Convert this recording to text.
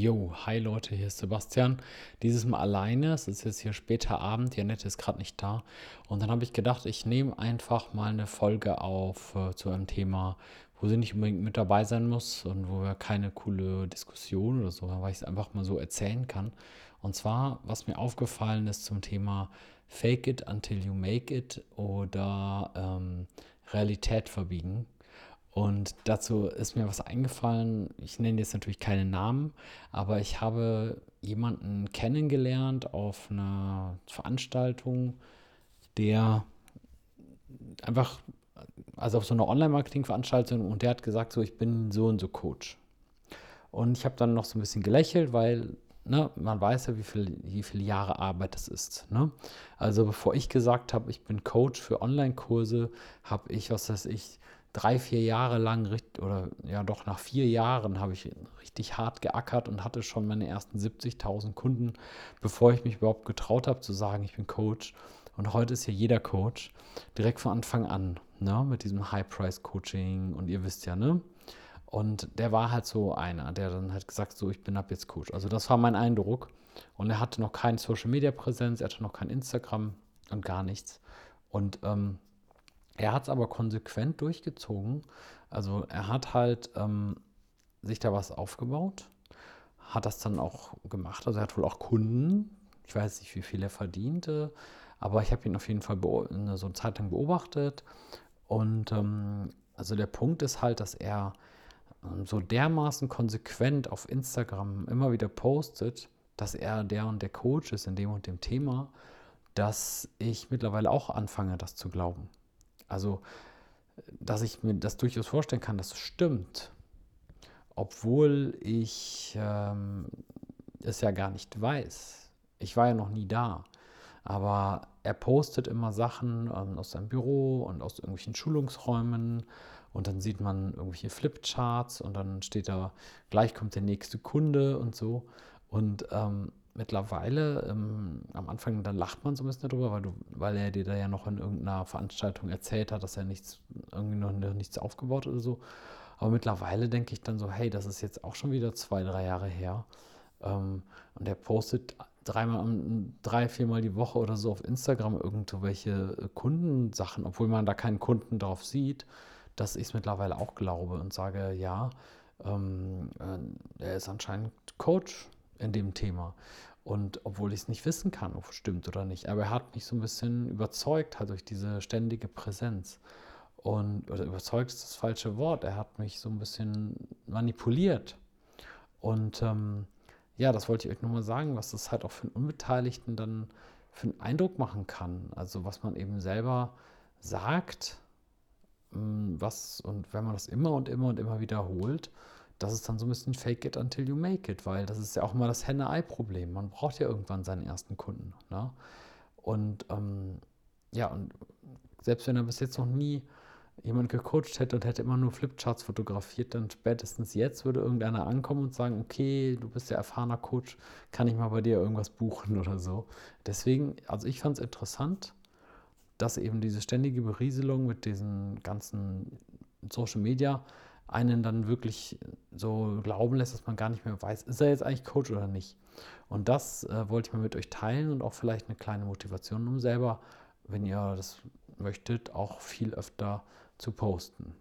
Jo, hi Leute, hier ist Sebastian. Dieses Mal alleine. Es ist jetzt hier später Abend. Janette ist gerade nicht da. Und dann habe ich gedacht, ich nehme einfach mal eine Folge auf äh, zu einem Thema, wo sie nicht unbedingt mit dabei sein muss und wo wir keine coole Diskussion oder so, weil ich es einfach mal so erzählen kann. Und zwar, was mir aufgefallen ist zum Thema Fake it until you make it oder ähm, Realität verbiegen. Und dazu ist mir was eingefallen. Ich nenne jetzt natürlich keinen Namen, aber ich habe jemanden kennengelernt auf einer Veranstaltung, der einfach, also auf so einer Online-Marketing-Veranstaltung und der hat gesagt, so, ich bin so und so Coach. Und ich habe dann noch so ein bisschen gelächelt, weil ne, man weiß ja, wie, viel, wie viele Jahre Arbeit das ist. Ne? Also bevor ich gesagt habe, ich bin Coach für Online-Kurse, habe ich, was weiß ich, drei, vier Jahre lang, oder ja doch nach vier Jahren habe ich richtig hart geackert und hatte schon meine ersten 70.000 Kunden, bevor ich mich überhaupt getraut habe zu sagen, ich bin Coach. Und heute ist ja jeder Coach direkt von Anfang an, ne, mit diesem High-Price-Coaching und ihr wisst ja, ne? Und der war halt so einer, der dann halt gesagt, so, ich bin ab jetzt Coach. Also das war mein Eindruck. Und er hatte noch keine Social-Media-Präsenz, er hatte noch kein Instagram und gar nichts. Und ähm, er hat es aber konsequent durchgezogen. Also er hat halt ähm, sich da was aufgebaut, hat das dann auch gemacht. Also er hat wohl auch Kunden. Ich weiß nicht, wie viel er verdiente, aber ich habe ihn auf jeden Fall so eine Zeit lang beobachtet. Und ähm, also der Punkt ist halt, dass er ähm, so dermaßen konsequent auf Instagram immer wieder postet, dass er der und der Coach ist in dem und dem Thema, dass ich mittlerweile auch anfange, das zu glauben. Also, dass ich mir das durchaus vorstellen kann, dass es stimmt, obwohl ich ähm, es ja gar nicht weiß. Ich war ja noch nie da. Aber er postet immer Sachen ähm, aus seinem Büro und aus irgendwelchen Schulungsräumen und dann sieht man irgendwelche Flipcharts und dann steht da, gleich kommt der nächste Kunde und so. Und ähm, mittlerweile, ähm, am Anfang, da lacht man so ein bisschen darüber, weil, du, weil er dir da ja noch in irgendeiner Veranstaltung erzählt hat, dass er nichts, irgendwie noch nichts aufgebaut oder so. Aber mittlerweile denke ich dann so, hey, das ist jetzt auch schon wieder zwei, drei Jahre her. Ähm, und er postet dreimal, drei, viermal die Woche oder so auf Instagram irgendwelche äh, Kundensachen, obwohl man da keinen Kunden drauf sieht, dass ich es mittlerweile auch glaube und sage, ja, ähm, äh, er ist anscheinend Coach in dem Thema. Und obwohl ich es nicht wissen kann, ob es stimmt oder nicht, aber er hat mich so ein bisschen überzeugt, halt durch diese ständige Präsenz. Und, oder überzeugt ist das falsche Wort, er hat mich so ein bisschen manipuliert. Und ähm, ja, das wollte ich euch nochmal sagen, was das halt auch für einen Unbeteiligten dann für einen Eindruck machen kann. Also was man eben selber sagt, mm, was und wenn man das immer und immer und immer wiederholt, das ist dann so ein bisschen fake it until you make it, weil das ist ja auch immer das Henne-Ei-Problem. Man braucht ja irgendwann seinen ersten Kunden. Ne? Und ähm, ja, und selbst wenn er bis jetzt noch nie jemand gecoacht hätte und hätte immer nur Flipcharts fotografiert, dann spätestens jetzt würde irgendeiner ankommen und sagen, okay, du bist ja erfahrener Coach, kann ich mal bei dir irgendwas buchen oder so. Deswegen, also ich fand es interessant, dass eben diese ständige Berieselung mit diesen ganzen Social Media einen dann wirklich so glauben lässt, dass man gar nicht mehr weiß, ist er jetzt eigentlich Coach oder nicht. Und das äh, wollte ich mal mit euch teilen und auch vielleicht eine kleine Motivation, um selber, wenn ihr das möchtet, auch viel öfter zu posten.